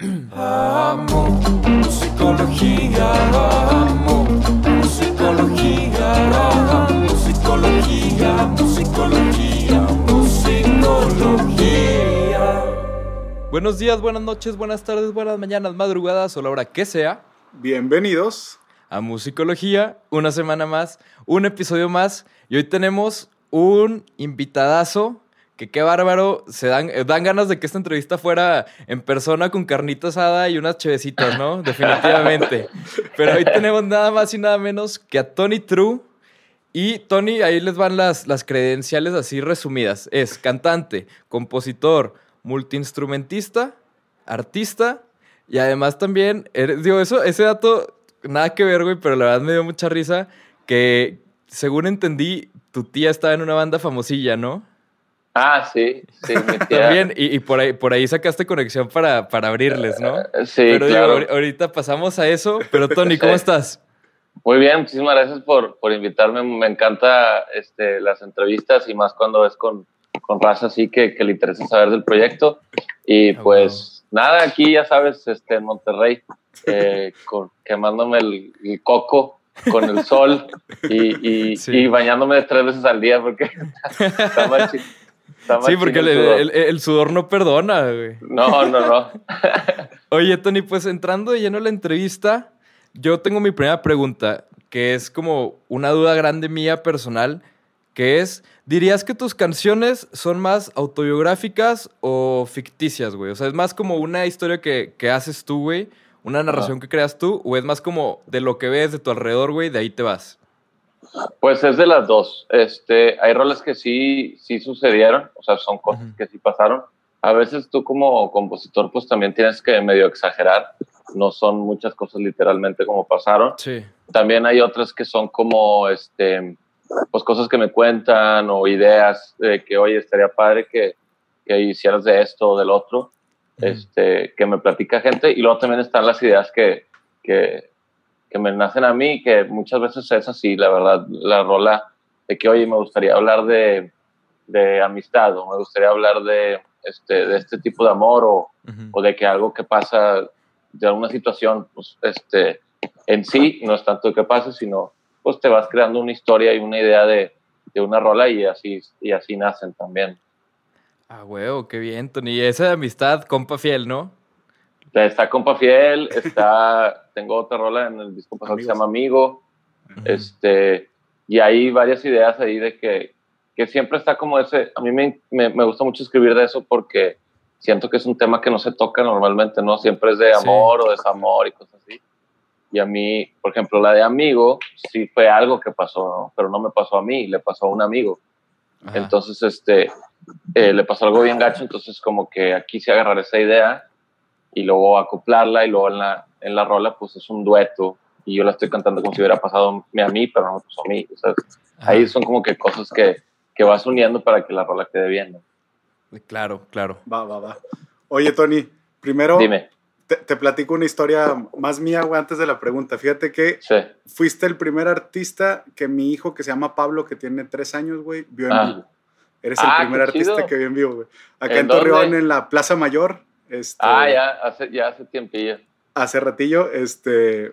Amo musicología, amo musicología, amo musicología, musicología, musicología. Buenos días, buenas noches, buenas tardes, buenas mañanas, madrugadas o la hora que sea Bienvenidos. a Musicología, una semana más, un episodio más y hoy tenemos un invitadazo que qué bárbaro, se dan, eh, dan ganas de que esta entrevista fuera en persona con carnita asada y unas chevecitas, ¿no? Definitivamente. Pero hoy tenemos nada más y nada menos que a Tony True. Y Tony, ahí les van las, las credenciales así resumidas. Es cantante, compositor, multiinstrumentista, artista y además también, eres- digo, eso, ese dato, nada que ver, güey, pero la verdad me dio mucha risa que, según entendí, tu tía estaba en una banda famosilla, ¿no? Ah, sí, sí. También, y, y por, ahí, por ahí sacaste conexión para, para abrirles, ¿no? Eh, Sí, pero digo, claro. ahor- ahorita pasamos a eso, pero Tony, ¿cómo Sí. estás? Muy bien, muchísimas gracias por, por invitarme. Me encanta este, las entrevistas y más cuando es con, con raza así que, que le interesa saber del proyecto. Y Ah, pues nada, aquí ya sabes, este, en Monterrey, eh, con- quemándome el, el coco con el sol y, y, Sí. y bañándome tres veces al día porque está más chi- está más Sí, porque chido el, el sudor. el- el sudor no perdona, güey. No, no, no. Oye, Tony, pues entrando de lleno a la entrevista, yo tengo mi primera pregunta, que es como una duda grande mía personal, que es, ¿dirías que tus canciones son más autobiográficas o ficticias, güey? O sea, ¿es más como una historia que, que haces tú, güey? ¿Una narración que creas tú? ¿O es más como de lo que ves de tu alrededor, güey, de ahí te vas? Pues es de las dos. Este, hay roles que sí, sí sucedieron, o sea, son cosas que sí pasaron. A veces tú como compositor, pues también tienes que medio exagerar. No son muchas cosas literalmente como pasaron. Sí. También hay otras que son como, este, pues cosas que me cuentan o ideas de que, oye, estaría padre que, que hicieras de esto o del otro, este, que me platica gente. Y luego también están las ideas que, que, que me nacen a mí, que muchas veces es así, la verdad, la rola de que, oye, me gustaría hablar de, de amistad o me gustaría hablar de este, de este tipo de amor o, Ujú. o de que algo que pasa de alguna situación, pues, este, en sí, no es tanto que pase, sino pues te vas creando una historia y una idea de, de una rola y así, y así nacen también. Ah, huevo, qué bien, Tony. Y esa de amistad, compa fiel, ¿no? Está Compa Fiel, está, tengo otra rola en el disco pasado que se llama Amigo, este, y hay varias ideas ahí de que, que siempre está como ese, a mí me, me, me gusta mucho escribir de eso porque siento que es un tema que no se toca normalmente, ¿no? Siempre es de Sí. amor o desamor y cosas así. Y a mí, por ejemplo, la de amigo, sí fue algo que pasó, ¿no? Pero no me pasó a mí, le pasó a un amigo. Ajá. Entonces, este, eh, le pasó algo bien gacho, entonces como que aquí se agarrar esa idea y luego acoplarla y luego en la, en la rola pues es un dueto y yo la estoy cantando como si hubiera pasado a mí, pero no me pasó a mí. O sea, ahí son como que cosas que, que vas uniendo para que la rola quede bien. ¿no? Claro, claro. Va, va, va. Oye, Tony, primero Dime, te, te platico una historia más mía, güey, antes de la pregunta. Fíjate que sí. fuiste el primer artista que mi hijo, que se llama Pablo, que tiene tres años, güey, vio en Ah. vivo. Eres Ah, el primer qué chido. artista que vio en vivo, güey. Acá ¿En en, Torreón, en la Plaza Mayor, este, Ah, ya hace, ya hace tiempillo. hace ratillo, este,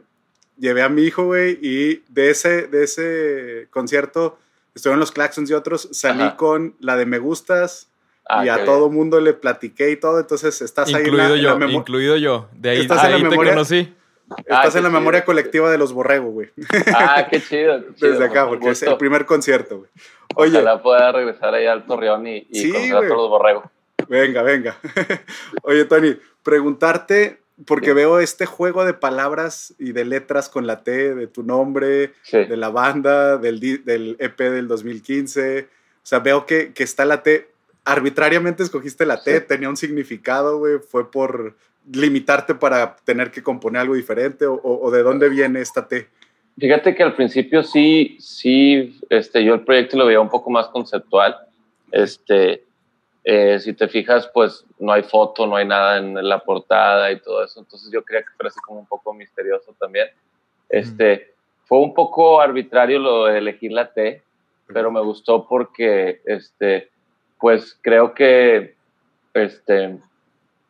llevé a mi hijo, güey, y de ese, de ese concierto estuvieron los Claxons y otros, salí Ajá. con la de Me Gustas Ah, y a todo mundo le platiqué y todo, entonces estás ahí en la, Incluido en la yo, incluido yo. De ahí, Estás en la ahí te memoria. conocí. estás Ah, en la memoria chido. colectiva de los Borrego, güey. bien. Ah, qué chido. qué chido, Desde acá, porque es el gusto. primer concierto, güey. Oye, Ojalá pueda regresar ahí al Torreón y, y Sí, conocer a todos los borregos. Venga, venga. Oye, Tony, preguntarte, porque Sí. veo este juego de palabras y de letras con la T de tu nombre, Sí. de la banda, del, del EP del 2015. O sea, veo que, que está la T. Arbitrariamente escogiste la T, Sí. tenía un significado, güey. Fue por limitarte para tener que componer algo diferente o, o- o de dónde viene esta T. Fíjate que al principio sí, sí, este, yo el proyecto lo veía un poco más conceptual. Este, eh, si te fijas, pues no hay foto, no hay nada en la portada y todo eso. Entonces yo creía que fuera así como un poco misterioso también. Este, fue un poco arbitrario lo de elegir la T, pero me gustó porque, este, pues creo que, este,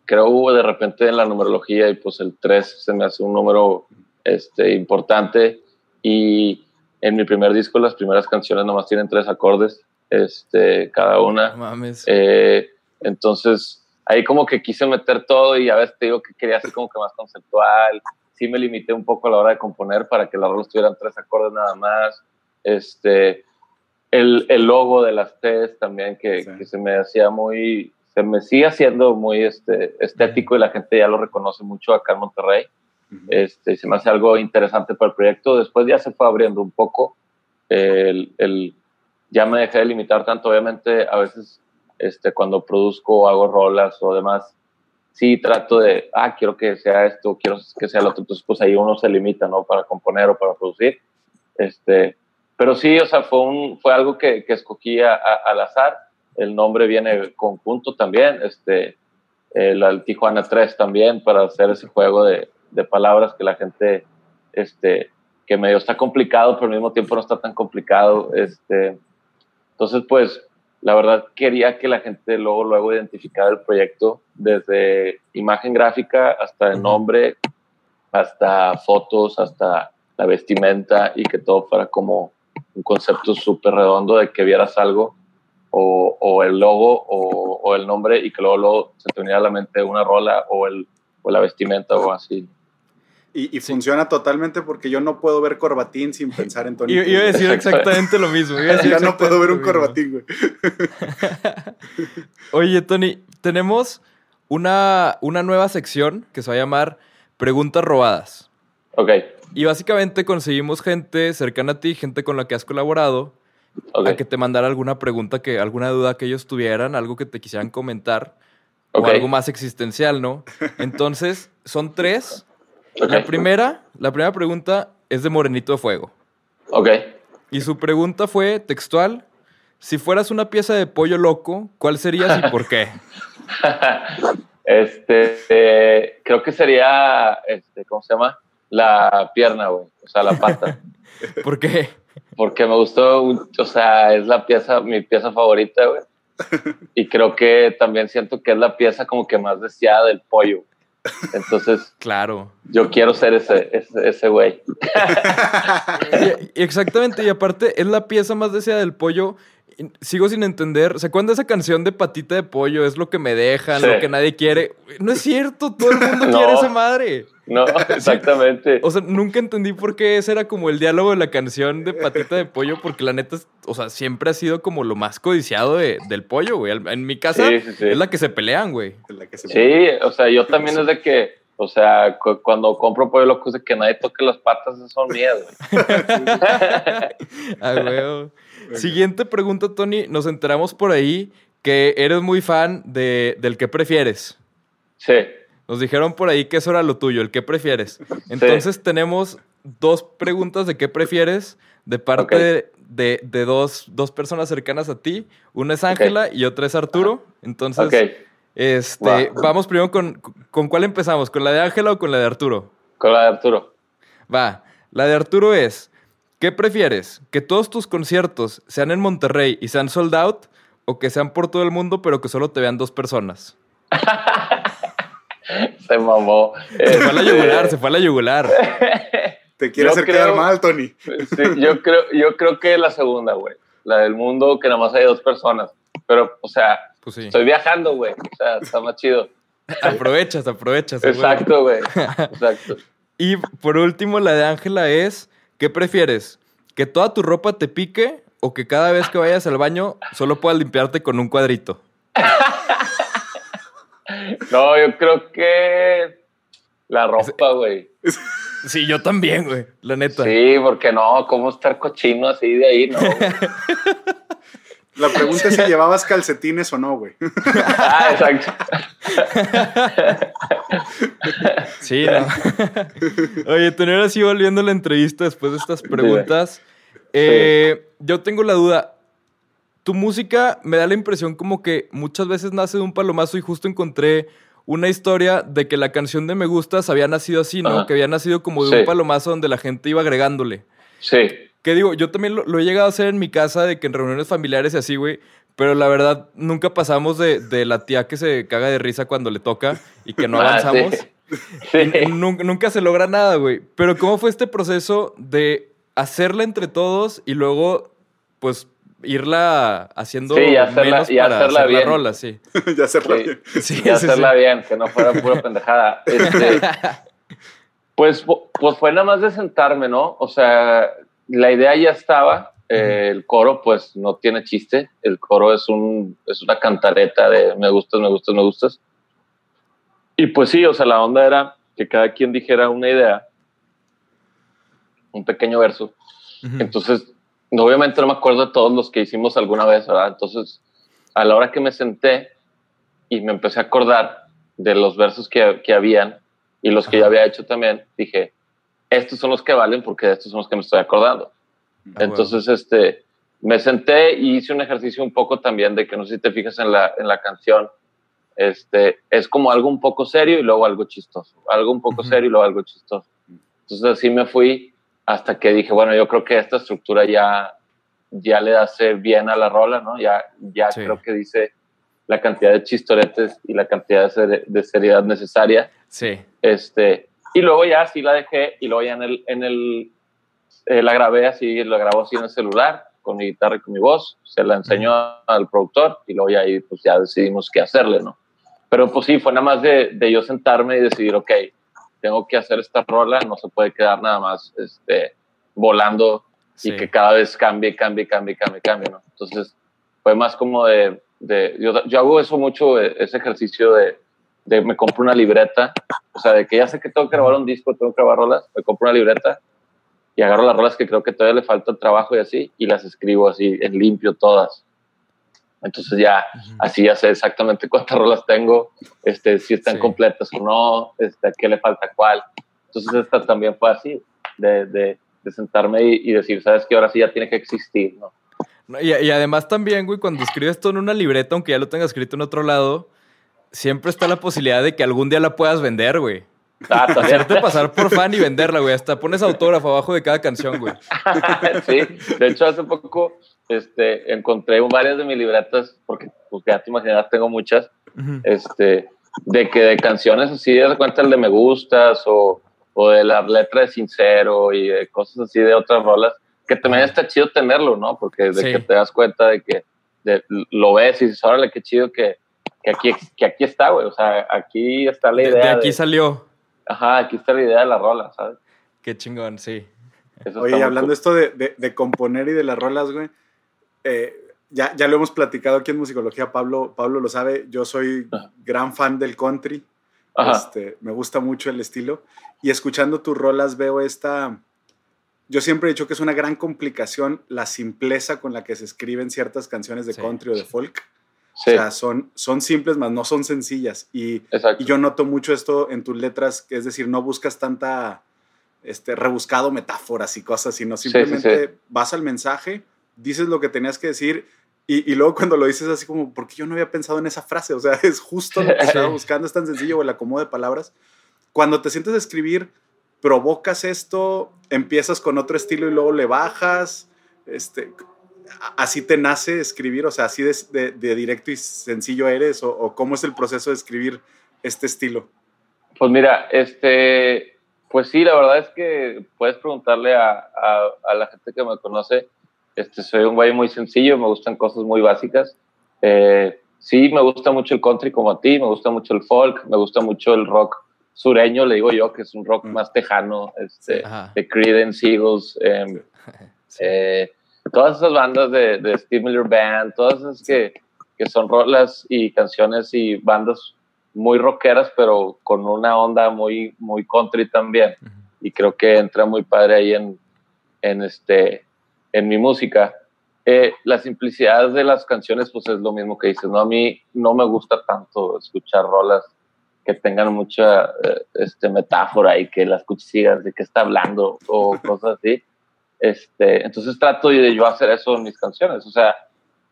creo de repente en la numerología y pues el 3 se me hace un número este, importante y en mi primer disco las primeras canciones nomás tienen tres acordes este, cada una. Mames. Eh, entonces ahí como que quise meter todo y a veces te digo que quería hacer como que más conceptual. Sí me limité un poco a la hora de componer para que las rolas tuvieran tres acordes nada más. Este, el, el logo de las T's también que, Sí. que se me hacía muy, se me sigue haciendo muy este, estético y la gente ya lo reconoce mucho acá en Monterrey. Este, se me hace algo interesante para el proyecto. Después ya se fue abriendo un poco. El, el- ya me dejé de limitar tanto. Obviamente, a veces este, cuando produzco hago rolas o demás, sí trato de, ah, quiero que sea esto, quiero que sea lo otro. Entonces, pues ahí uno se limita, ¿no? Para componer o para producir. Este, pero sí, o sea, fue, un, fue algo que, que escogí a- a- al azar. El nombre viene conjunto también. Este, el, el Tijuana 3 también para hacer ese juego de, de palabras que la gente, este, que medio está complicado, pero al mismo tiempo no está tan complicado. Este, entonces, pues, la verdad quería que la gente luego, luego identificara el proyecto desde imagen gráfica hasta el nombre, hasta fotos, hasta la vestimenta y que todo fuera como un concepto súper redondo de que vieras algo o, o el logo o, o el nombre y que luego, luego se te uniera a la mente una rola o, el, o la vestimenta o así. Y, y Sí. funciona totalmente porque yo no puedo ver corbatín sin pensar en Tony. Iba, iba a decir exactamente lo mismo. iba a decir ya no puedo ver un corbatín, güey. Oye, Tony, tenemos una, una nueva sección que se va a llamar Preguntas Robadas. Ok, Y básicamente conseguimos gente cercana a ti, gente con la que has colaborado, ok, a que te mandara alguna pregunta, que, alguna duda que ellos tuvieran, algo que te quisieran comentar, ok. o algo más existencial, ¿no? Entonces, son tres. La primera, la primera pregunta es de Morenito de Fuego. ok. Y su pregunta fue textual. Si fueras una pieza de pollo loco, ¿cuál serías y por qué? Este, eh, creo que sería, este, ¿cómo se llama? La pierna, güey, o sea, la pata. ¿Por qué? Porque me gustó, o sea, es la pieza, mi pieza favorita, güey. Y creo que también siento que es la pieza como que más deseada del pollo. Entonces, Claro. yo quiero ser ese, ese, ese güey. Y- y exactamente, y aparte es la pieza más deseada del pollo. Sigo sin entender. ¿Se acuerdan de esa canción de patita de pollo? Es lo que me dejan, Sí. lo que nadie quiere. No es cierto, todo el mundo No. quiere esa madre. No, exactamente. O sea, nunca entendí por qué ese era como el diálogo de la canción de patita de pollo, porque la neta, o sea, siempre ha sido como lo más codiciado de- del pollo, güey. En mi casa Sí, sí, sí. es la que se pelean, güey. En la que se- Sí, o sea, yo también es de que, o sea, cu- cuando compro pollo loco es de que nadie toque las patas, son güey. Ah, huevo. Siguiente pregunta, Tony. Nos enteramos por ahí que eres muy fan de, del que prefieres. Sí, Nos dijeron por ahí que eso era lo tuyo, el que prefieres. Entonces tenemos dos preguntas de qué prefieres de parte Ok. de, de- de dos, dos personas cercanas a ti. Una es Ángela y otra es Arturo. Entonces, ok. Este, Va. vamos primero con, con cuál empezamos, ¿con la de Ángela o con la de Arturo? Con la de Arturo. Va, la de Arturo es, ¿qué prefieres? ¿Que todos tus conciertos sean en Monterrey y sean sold out? ¿O que sean por todo el mundo pero que solo te vean dos personas? Se mamó. Se fue a la yugular, se fue a la yugular. Te quiere Yo hacer creo- quedar mal, Tony. Sí, yo creo, yo creo que la segunda, güey. La del mundo que nada más hay dos personas. Pero, o sea, Pues sí. estoy viajando, güey. O sea, está más chido. Aprovechas, aprovechas. Exacto, güey. Exacto. Y por último, la de Ángela es, ¿qué prefieres? ¿Que toda tu ropa te pique o que cada vez que vayas al baño solo puedas limpiarte con un cuadrito? No, yo creo que la ropa, güey. Sí, yo también, güey, la neta. Sí, porque no, ¿cómo estar cochino así de ahí? No. La pregunta es si llevabas calcetines o no, güey. Ah, exacto. Sí, no. Oye, tener así volviendo la entrevista después de estas preguntas. eh, Yo tengo la duda. Tu música me da la impresión como que muchas veces nace de un palomazo y justo encontré una historia de que la canción de Me Gustas había nacido así, ¿no? Ajá. Que había nacido como de Sí. un palomazo donde la gente iba agregándole. Sí. Que digo, yo también lo, lo he llegado a hacer en mi casa, de que en reuniones familiares y así, güey. pero la verdad nunca pasamos de, de la tía que se caga de risa cuando le toca y que no Ah, avanzamos. sí. Sí. Nun- Nunca, se logra nada, güey. Pero ¿cómo fue este proceso de hacerla entre todos y luego, pues, irla haciendo Sí, y hacerla- menos y para hacerla hacer la bien. rola, sí. ya se Sí. Sí, y sí, hacerla sí. bien, que no fuera pura pendejada. Este, pues, pues fue nada más de sentarme, ¿no? O sea, la idea ya estaba. eh, el coro, pues, no tiene chiste. El coro es, un, es una cantareta de me gustas, me gustas, me gustas. Y pues sí, o sea, la onda era que cada quien dijera una idea, un pequeño verso. Entonces, obviamente no me acuerdo de todos los que hicimos alguna vez, ¿verdad? Entonces, a la hora que me senté y me empecé a acordar de los versos que, que habían y los que Ajá. ya había hecho también, dije, estos son los que valen porque estos son los que me estoy acordando. Ah, Entonces, este, me senté y hice un ejercicio un poco también de que no sé si te fijas en la, en la canción, este, es como algo un poco serio y luego algo chistoso, algo un poco Ujú. serio y luego algo chistoso. Entonces así me fui hasta que dije, bueno, yo creo que esta estructura ya, ya le hace bien a la rola, ¿no? Ya, ya Sí. creo que dice la cantidad de chistoretes y la cantidad de, ser- de seriedad necesaria. Sí. Este, y luego ya así la dejé y luego ya en el, en el eh, la grabé así, la grabó así en el celular con mi guitarra y con mi voz, se la enseñó al productor y luego ya ahí pues ya decidimos qué hacerle, ¿no? Pero pues sí, fue nada más de, de yo sentarme y decidir, ok, tengo que hacer esta rola, no se puede quedar nada más este, volando sí. y que cada vez cambie, cambie, cambie, cambie, cambie, ¿no? Entonces fue más como de, de yo, yo hago eso mucho, eh, ese ejercicio de, de me compro una libreta, o sea, de que ya sé que tengo que grabar un disco, tengo que grabar rolas, me compro una libreta y agarro las rolas que creo que todavía le falta trabajo y así, y las escribo así en limpio todas. Entonces ya, Ujú. así ya sé exactamente cuántas rolas tengo, este, si están Sí. completas o no, este, qué le falta cuál. Entonces esta también fue así, de, de, de sentarme y, y decir, sabes que ahora sí ya tiene que existir, ¿no? No, Y, y además también, güey, cuando escribes todo en una libreta, aunque ya lo tengas escrito en otro lado, siempre está la posibilidad de que algún día la puedas vender, güey. Ah. Hacerte pasar por fan y venderla, güey. Hasta pones autógrafo abajo de cada canción, güey. sí, de hecho hace poco este, encontré varias de mis libretas, porque pues, ya te imaginas, tengo muchas, Ujú. este, de que de canciones así, de cuenta el de Me Gustas o, o de la letra de Sincero y de cosas así de otras rolas, que también está chido tenerlo, ¿no? Porque de Sí. que te das cuenta de que de- lo ves y dices, órale, qué chido que, que, aquí, que aquí está, güey, o sea, aquí está la De, idea. de aquí de- salió. ajá, aquí está la idea de la rola, ¿sabes? Qué chingón, sí. Eso Oye, hablando cool. esto de, de- de componer y de las rolas, güey, eh, ya, ya lo hemos platicado aquí en Musicología, Pablo, Pablo lo sabe, yo soy Ajá. gran fan del country, Ajá. este, me gusta mucho el estilo, y escuchando tus rolas veo esta, yo siempre he dicho que es una gran complicación la simpleza con la que se escriben ciertas canciones de Sí. country o de folk, Sí, o sea, son, son simples, más no son sencillas, y, y yo noto mucho esto en tus letras, es decir, no buscas tanta este, rebuscado metáforas y cosas, sino Sí, sí, simplemente sí. vas al mensaje, dices lo que tenías que decir y, y luego cuando lo dices así como, ¿por qué yo no había pensado en esa frase? O sea, es justo lo que estaba buscando, es tan sencillo o el acomodo de palabras. Cuando te sientes a escribir, provocas esto, empiezas con otro estilo y luego le bajas, este, así te nace escribir, o sea, así de, de- de directo y sencillo eres, o, o cómo es el proceso de escribir este estilo. Pues mira, este, pues sí, la verdad es que puedes preguntarle a, a- a la gente que me conoce. Este, soy un güey muy sencillo, me gustan cosas muy básicas. Eh, sí, me gusta mucho el country como a ti, me gusta mucho el folk, me gusta mucho el rock sureño, le digo yo, que es un rock Mm. más tejano, este, Ajá. de Creedence, Eagles, em, Sí. eh, todas esas bandas de, de Steve Miller Band, todas esas que, que son rolas y canciones y bandas muy rockeras, pero con una onda muy, muy country también. Y creo que entra muy padre ahí en, en, este, en mi música. Eh, la simplicidad de las canciones, pues es lo mismo que dices, ¿no? A mí no me gusta tanto escuchar rolas que tengan mucha eh, este, metáfora y que la escuches y digas de qué está hablando o cosas así. Este, entonces trato de yo hacer eso en mis canciones. O sea,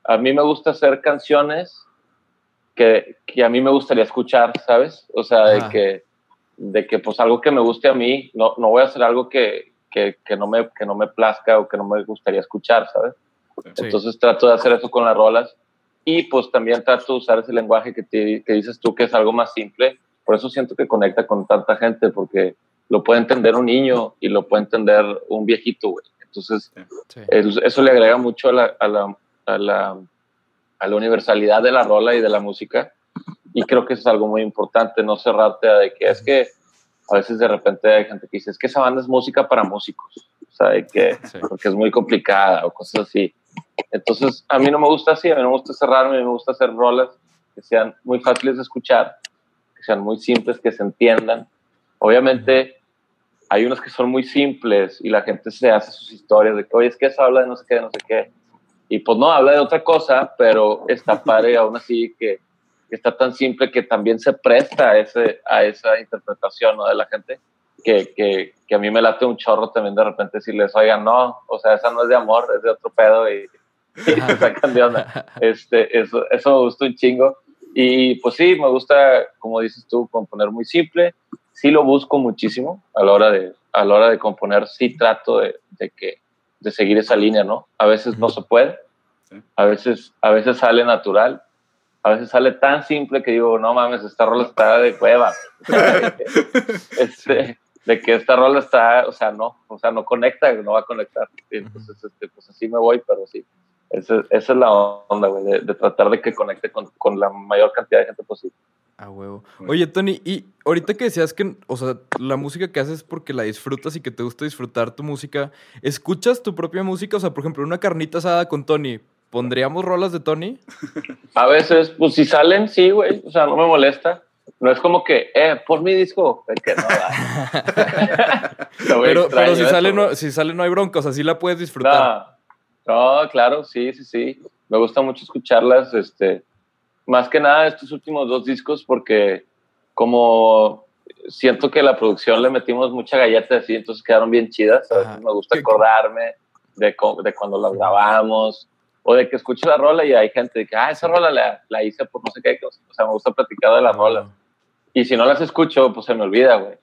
a mí me gusta hacer canciones que, que a mí me gustaría escuchar, ¿sabes? O sea, de que, de que pues algo que me guste a mí, no, no voy a hacer algo que, que, que no me, que no me plazca o que no me gustaría escuchar, ¿sabes? Sí. Entonces trato de hacer eso con las rolas y pues también trato de usar ese lenguaje que, te, que dices tú que es algo más simple. Por eso siento que conecta con tanta gente, porque lo puede entender un niño y lo puede entender un viejito, güey. Entonces, Sí. el- eso le agrega mucho a la, a, la, a, la, a la universalidad de la rola y de la música. Y creo que eso es algo muy importante, no cerrarte a de que es que a veces de repente hay gente que dice, es que esa banda es música para músicos, o sea, de que, Sí. porque es muy complicada o cosas así. Entonces, a mí no me gusta así, a mí no me gusta cerrarme, a mí me gusta hacer rolas que sean muy fáciles de escuchar, que sean muy simples, que se entiendan. Obviamente, hay unos que son muy simples y la gente se hace sus historias de que, oye, es que eso habla de no sé qué, de no sé qué. Y pues no, habla de otra cosa, pero está padre aún así que, que está tan simple que también se presta a, ese, a esa interpretación ¿no? de la gente, que, que, que a mí me late un chorro también de repente decirles, oigan, no, o sea, esa no es de amor, es de otro pedo y, y se sacan de onda. Este, eso, eso me gusta un chingo. Y pues sí, me gusta, como dices tú, componer muy simple. Sí lo busco muchísimo a la hora de, a la hora de componer. Sí trato de, de que, de seguir esa línea, ¿no? A veces no se puede. A veces, a veces sale natural. A veces sale tan simple que digo, no mames, esta rola está de cueva. este, de que esta rola está, o sea, no, o sea, no conecta, no va a conectar. Entonces, este, pues así me voy, pero sí. Esa, esa es la onda, güey, de, de tratar de que conecte con, con la mayor cantidad de gente posible. A huevo. Oye, Tony, y ahorita que decías que, o sea, la música que haces es porque la disfrutas y que te gusta disfrutar tu música, ¿escuchas tu propia música? O sea, por ejemplo, una carnita asada con Tony, ¿pondríamos rolas de Tony? A veces, pues si salen, sí, güey, o sea, no me molesta. No es como que, eh, por mi disco, de que no Pero, pero si, sale, no, si sale no hay bronca, o sea, sí la puedes disfrutar. No, no, claro, sí, sí, sí. Me gusta mucho escucharlas, este, más que nada estos últimos dos discos, porque como siento que la producción le metimos mucha galleta así, entonces quedaron bien chidas. A veces Ajá. me gusta ¿Qué- acordarme de, co- de cuando las grabamos, o de que escucho la rola y hay gente que, ah, esa rola la, la hice por no sé qué, o sea, me gusta platicar de la rola. Y si no las escucho, pues se me olvida, güey.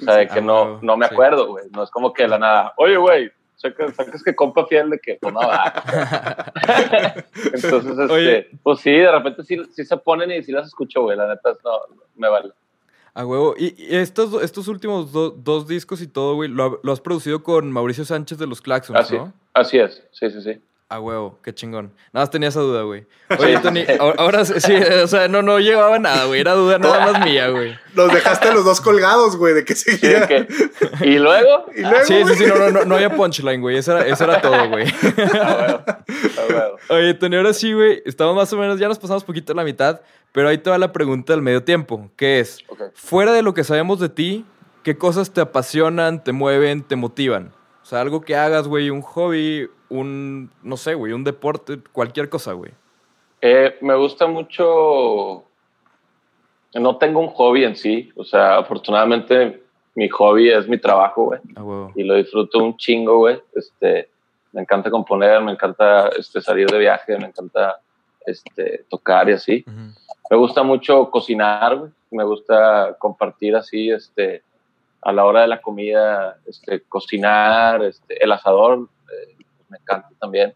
O sea, de que Ah, no, huevo, no me acuerdo, güey. No es como que de la nada, oye, güey, sacas, sacas que compa fiel de que, pues no va. Entonces, este, Oye. pues sí, de repente sí, sí se ponen y sí las escucho, güey. La neta, no, me vale. A huevo. Y, y estos, estos últimos do- dos discos y todo, güey, lo, lo has producido con Mauricio Sánchez de los Claxons, Así, ¿no? así es, sí, sí, sí. A huevo, qué chingón. Nada más tenía esa duda, güey. Oye, Sí. Tony, ahora, sí, o sea, no, no llevaba nada, güey. Era duda nada más mía, güey. Los dejaste los dos colgados, güey, de que Sí, seguía. que- y luego, Y luego, Sí, sí, sí, no, no, no, no había punchline, güey. Eso era, eso era todo, güey. ah, bueno, ah, bueno. Oye, Tony, ahora sí, güey. Estamos más o menos, ya nos pasamos poquito a la mitad, pero ahí te va la pregunta del medio tiempo, que es, fuera de lo que sabemos de ti, ¿qué cosas te apasionan, te mueven, te motivan? O sea, algo que hagas, güey, un hobby, un, no sé, güey, un deporte, cualquier cosa, güey. Eh, me gusta mucho. No tengo un hobby en sí, o sea, afortunadamente mi hobby es mi trabajo, güey. A huevo. y lo disfruto un chingo, güey. Este, me encanta componer, me encanta este, salir de viaje, me encanta este, tocar y así. Me gusta mucho cocinar, güey. Me gusta compartir así, este, a la hora de la comida, este, cocinar, este, el asador, me encanta también.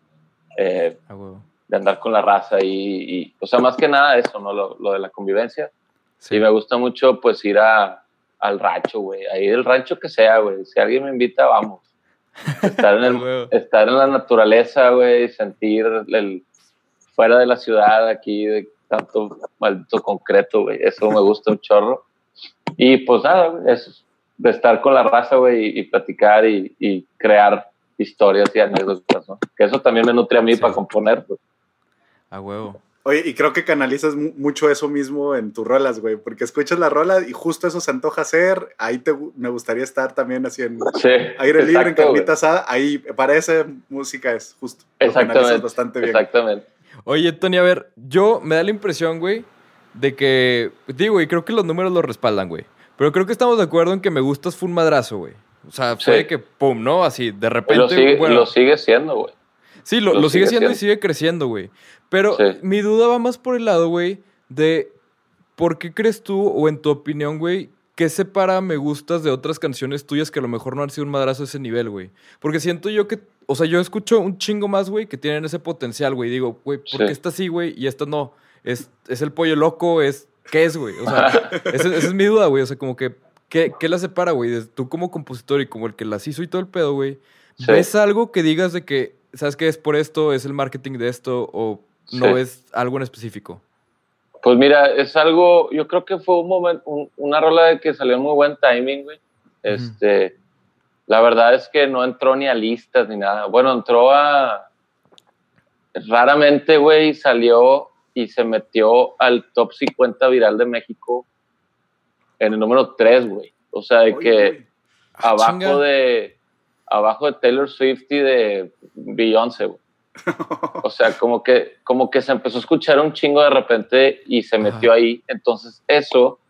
Eh, huevo. de andar con la raza y, y, o sea, más que nada eso, ¿no? Lo, lo de la convivencia. Sí. Y me gusta mucho, pues, ir a, al rancho, güey. Ahí del rancho que sea, güey. Si alguien me invita, vamos. Estar en, el, estar en la naturaleza, güey. Sentir el, fuera de la ciudad, aquí, de tanto maldito concreto, güey. Eso me gusta un chorro. Y, pues, nada, güey. Eso. De estar con la raza, güey, y, y platicar y, y crear historias y anécdotas, ¿no? Que eso también me nutre a mí Sí. para componer, pues. A huevo. Oye, y creo que canalizas mu- mucho eso mismo en tus rolas, güey, porque escuchas la rola y justo eso se antoja hacer. Ahí te, me gustaría estar también así en Sí. aire libre, en carnita asada. Ahí, para esa música es justo. Lo canalizas Exactamente. bastante bien. Exactamente. Oye, Tony, a ver, yo me da la impresión, güey, de que, digo, y creo que los números lo respaldan, güey. Pero creo que estamos de acuerdo en que me gustas fue un madrazo, güey. O sea, fue Sí. que, pum, ¿no? Así, de repente, lo sigue, bueno, lo sigue siendo, güey. sí, lo, lo lo sigue sigue siendo y sigue creciendo, güey. Pero Sí. mi duda va más por el lado, güey, de por qué crees tú, o en tu opinión, güey, ¿qué separa Me Gustas de otras canciones tuyas que a lo mejor no han sido un madrazo a ese nivel, güey? Porque siento yo que, o sea, yo escucho un chingo más, güey, que tienen ese potencial, güey. Digo, güey, ¿por Sí. qué esta sí, güey? Y esta no. Es, es el pollo loco, es. ¿Qué es, güey? O sea, esa, esa es mi duda, güey. O sea, como que. ¿Qué, qué la separa, güey? Tú como compositor y como el que las hizo y todo el pedo, güey. Sí. ¿Ves algo que digas de que, ¿sabes qué es por esto? ¿Es el marketing de esto? ¿O no Sí. es algo en específico? Pues mira, es algo, yo creo que fue un momento, un- una rola de que salió en muy buen timing, güey. Este, la verdad es que no entró ni a listas ni nada. Bueno, entró a, raramente, güey, salió y se metió al top 50 viral de México en el número 3, güey. O sea, de que abajo chinga. de, abajo de Taylor Swift y de Beyoncé, güey. O sea, como que, como que se empezó a escuchar un chingo de repente y se metió Ajá. ahí. Entonces, eso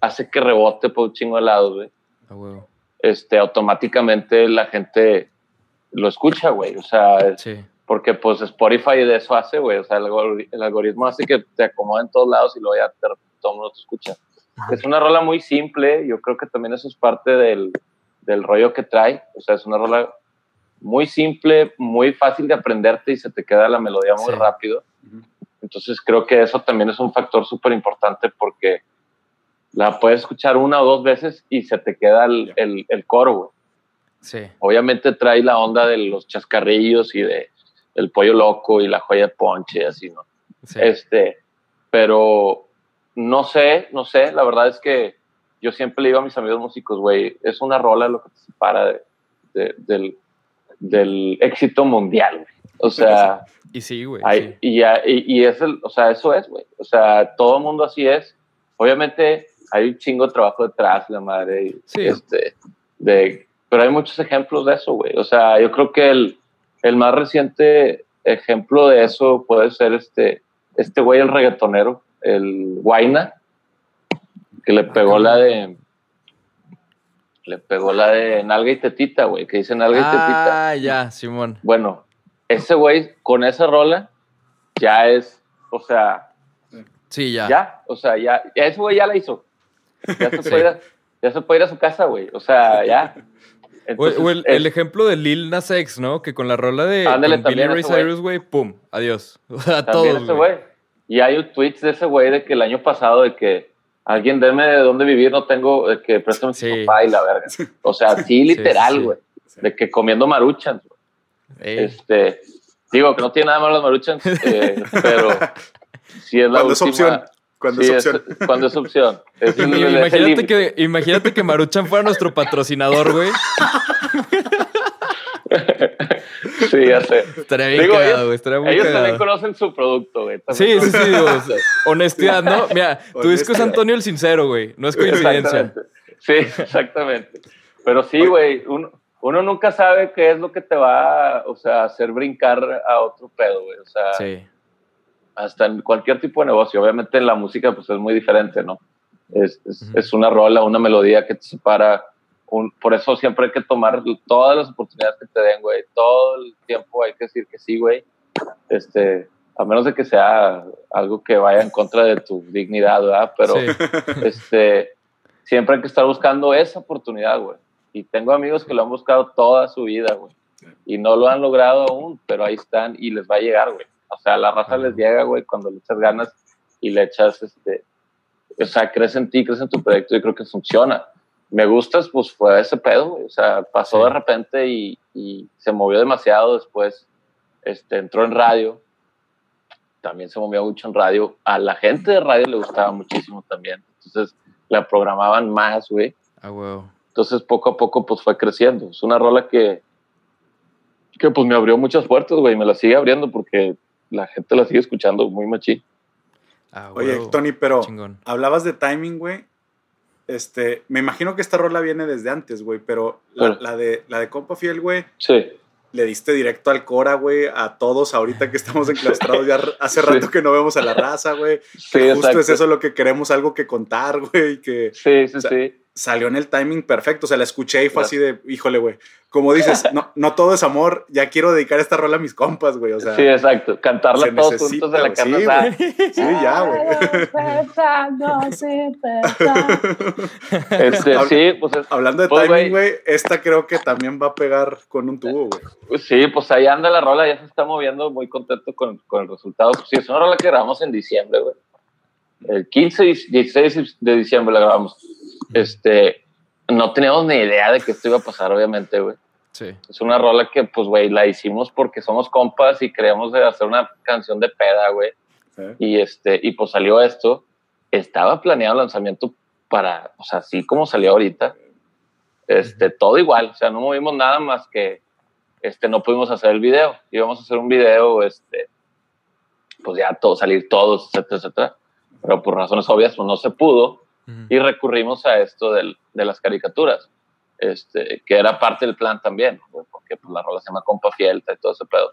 hace que rebote por un chingo de lados, güey. A huevo. Este, automáticamente la gente lo escucha, güey. O sea, Sí. porque pues Spotify de eso hace, güey. O sea, el, algori- el algoritmo hace que te acomoda en todos lados y luego ya te, todo el mundo te escucha. Es una rola muy simple. Yo creo que también eso es parte del, del rollo que trae. O sea, es una rola muy simple, muy fácil de aprenderte y se te queda la melodía muy Sí. rápido. Entonces creo que eso también es un factor súper importante porque la puedes escuchar una o dos veces y se te queda el, el, el coro, güey. Sí. Obviamente trae la onda de los chascarrillos y de el pollo loco y la joya de ponche y así, ¿no? sí. Este, pero no sé, no sé, la verdad es que yo siempre le digo a mis amigos músicos, güey, es una rola lo que te separa de- de- del, del éxito mundial, güey. O sea, Y sí, güey. sí. y, y, y es el, o sea, eso es, güey. O sea, todo el mundo así es. Obviamente hay un chingo de trabajo detrás, la madre. y, Sí. Este, de, pero hay muchos ejemplos de eso, güey. O sea, yo creo que el, el más reciente ejemplo de eso puede ser este, este güey, el reggaetonero, el Guaina, que le pegó la de. Le pegó la de nalga y tetita, güey, que dice nalga y tetita. Ah, ya, Simón. Bueno, ese güey con esa rola ya es, o sea, Sí, ya. ya, o sea, ya, ese güey ya la hizo. Ya se, Sí. puede, ir a, ya se puede ir a su casa, güey. O sea, ya. O, Entonces, o el, es- ejemplo de Lil Nas X, ¿no? Que con la rola de Billy Ray. Cyrus, güey, pum, adiós. O sea, también todos, ese güey. Y hay tweets de ese güey de que el año pasado de que alguien deme de dónde vivir, no tengo, de que préstame su Sí. papá y la verga. O sea, sí, literal, sí. güey. De que comiendo. Ey, Este, digo que no tiene nada malo las maruchans, eh, pero sí es la Cuando es opción. Cuando Sí, es opción. es- cuando es opción. Es imagínate, que, imagínate que Maruchan fuera nuestro patrocinador, güey. Sí, ya sé. Estaría bien Digo, cagado, güey. Estaría muy Ellos cagado. también conocen su producto, güey. Sí, sí, sí. o sea, honestidad, ¿no? Mira, tu disco es. Antonio el Sincero, güey. No es coincidencia. Sí, exactamente. Pero sí, güey, uno, uno nunca sabe qué es lo que te va o sea, a hacer brincar a otro pedo, güey. O sea, Sí. hasta en cualquier tipo de negocio. Obviamente en la música pues es muy diferente, ¿no? Es, es una rola, una melodía que te separa. Un, por eso siempre hay que tomar todas las oportunidades que te den, güey. Todo el tiempo hay que decir que sí, güey. Este, a menos de que sea algo que vaya en contra de tu dignidad, ¿verdad? Pero Sí. este, siempre hay que estar buscando esa oportunidad, güey. Y tengo amigos que lo han buscado toda su vida, güey. Y no lo han logrado aún, pero ahí están y les va a llegar, güey. O sea, la raza les llega, güey, cuando le echas ganas y le echas, este, o sea, crees en ti, crees en tu proyecto y creo que funciona. Me gustas, pues fue ese pedo, güey. O sea, pasó Sí. de repente y, y se movió demasiado después. Este, entró en radio. También se movió mucho en radio. A la gente de radio le gustaba muchísimo también. Entonces, la programaban más, güey. Ah, huevo. Entonces, poco a poco, pues fue creciendo. Es una rola que, que pues me abrió muchas puertas, güey. Me la sigue abriendo porque la gente la sigue escuchando muy machín. Ah, Oye, huevo. Tony, pero Chingón. hablabas de timing, güey. Este, me imagino que esta rola viene desde antes, güey, pero la, de la de Compa Fiel, güey, Sí, le diste directo al Cora, güey, a todos ahorita que estamos enclaustrados. Ya hace rato Sí. que no vemos a la raza, güey. sí, Justo exacto. es eso lo que queremos, algo que contar, güey, que Sí, sí, O sea, sí. Salió en el timing perfecto. O sea, la escuché y fue así de, híjole, güey. Como dices, no, no todo es amor, ya quiero dedicar esta rola a mis compas, güey. O sea, sí, exacto. Cantarla todos necesita, juntos de la carne Sí, asada. sí, ya, güey. Este, sí, pues es- Hablando de Pues, timing, güey. güey, esta creo que también va a pegar con un tubo, güey. Pues Sí, pues ahí anda la rola, ya se está moviendo, muy contento con, con el resultado. Pues sí, es una rola que grabamos en diciembre, güey. El 15 y 16 de diciembre la grabamos. Este, no teníamos ni idea de que esto iba a pasar, obviamente, güey. Sí. Es una rola que, pues, güey, la hicimos porque somos compas y queríamos de hacer una canción de peda, güey. Sí. Y, este, y pues salió esto. Estaba planeado el lanzamiento para, o sea, así como salió ahorita. Este, todo igual, o sea, no movimos nada más que, este, no pudimos hacer el video. Íbamos a hacer un video, este, pues ya todo, salir todos, etcétera, etcétera. Pero por razones obvias, pues no se pudo Ujú. y recurrimos a esto del, de las caricaturas, este, que era parte del plan también, porque pues, la rola se llama Compa Fiel y todo ese pedo.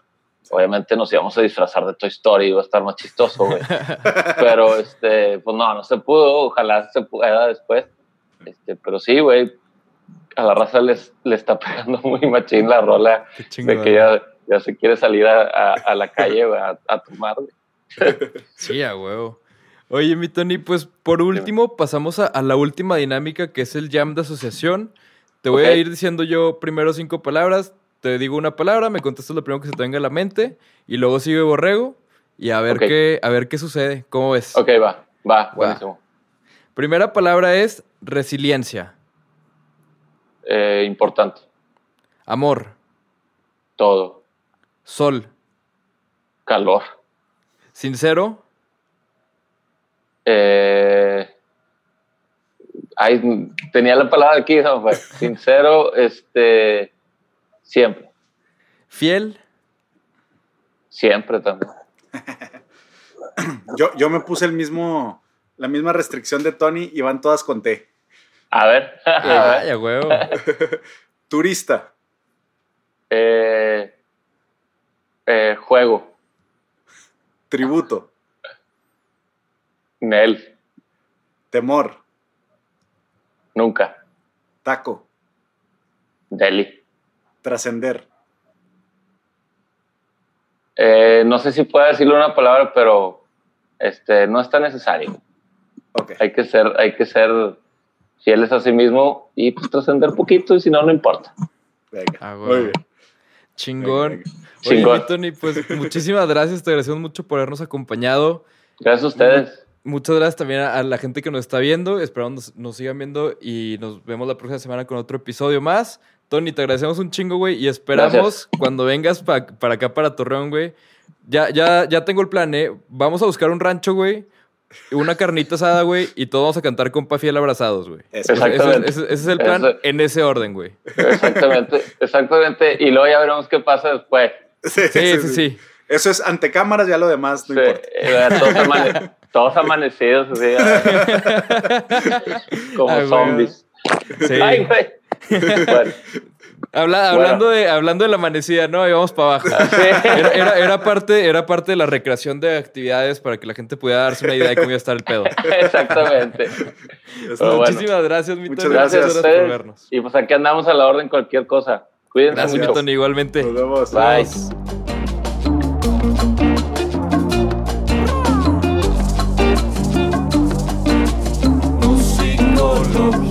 Obviamente nos íbamos a disfrazar de Toy Story, iba a estar más chistoso, güey. pero, este, pues no, no se pudo, ojalá se pueda después. Este, pero sí, güey, a la raza les, le está pegando muy machín la rola de que ya, ya se quiere salir a, a- a la calle a, a tomar, güey. Sí, a huevo. Oye, mi Tony, pues por último pasamos a, a la última dinámica que es el jam de asociación. Te voy a ir diciendo yo primero cinco palabras, te digo una palabra, me contestas lo primero que se te venga a la mente y luego sigue Borrego y a ver qué a ver qué sucede. ¿Cómo ves? Ok, va, va, buenísimo. Primera palabra es resiliencia, Eh, importante, amor, todo, sol, calor. sincero, Eh, tenía la palabra aquí. Fue sincero, este, siempre, fiel, siempre también. Yo, yo me puse el mismo, la misma restricción de Tony y van todas con T. A ver, a huevo. Turista, Eh, eh, juego, tributo, Nel, temor, nunca, taco, Deli. trascender, Eh, no sé si puedo decirle una palabra, pero este, no está necesario. Hay que ser, hay que ser fieles a sí mismo y pues trascender poquito y si no, no importa. Venga, Ah, muy bien. Chingón. Venga, Oye, Chingón. Tony, pues muchísimas gracias, te agradecemos mucho por habernos acompañado. Gracias a ustedes. Muchas gracias también a, la gente que nos está viendo. Esperamos nos, nos sigan viendo y nos vemos la próxima semana con otro episodio más. Tony, te agradecemos un chingo, güey. Y esperamos Gracias. cuando vengas pa- para acá, para Torreón, güey. Ya, ya, ya tengo el plan, ¿eh? Vamos a buscar un rancho, güey. Una carnita asada, güey. Y todos vamos a cantar con Fiel abrazados, güey. Ese, Exactamente. ese- ese es el plan Eso. en ese orden, güey. Exactamente, exactamente. Y luego ya veremos qué pasa después. Sí, Sí, sí, sí. Eso es ante cámaras, ya lo demás no Sí, importa. eh, amane- todos amanecidos, así, como güey. zombies. Sí. Ay, güey. Bueno, Habla- Bueno. hablando, de, hablando de la amanecida, ¿no? Ahí vamos para abajo. Era, era- era parte, era parte de la recreación de actividades para que la gente pudiera darse una idea de cómo iba a estar el pedo. exactamente. Eso Pero bueno. Muchísimas gracias, mi Muchas gracias. Gracias a por ustedes. vernos. Y pues aquí andamos a la orden cualquier cosa. Cuídense Gracias, mi mucho. Tony, igualmente. Nos vemos. Bye. Oh.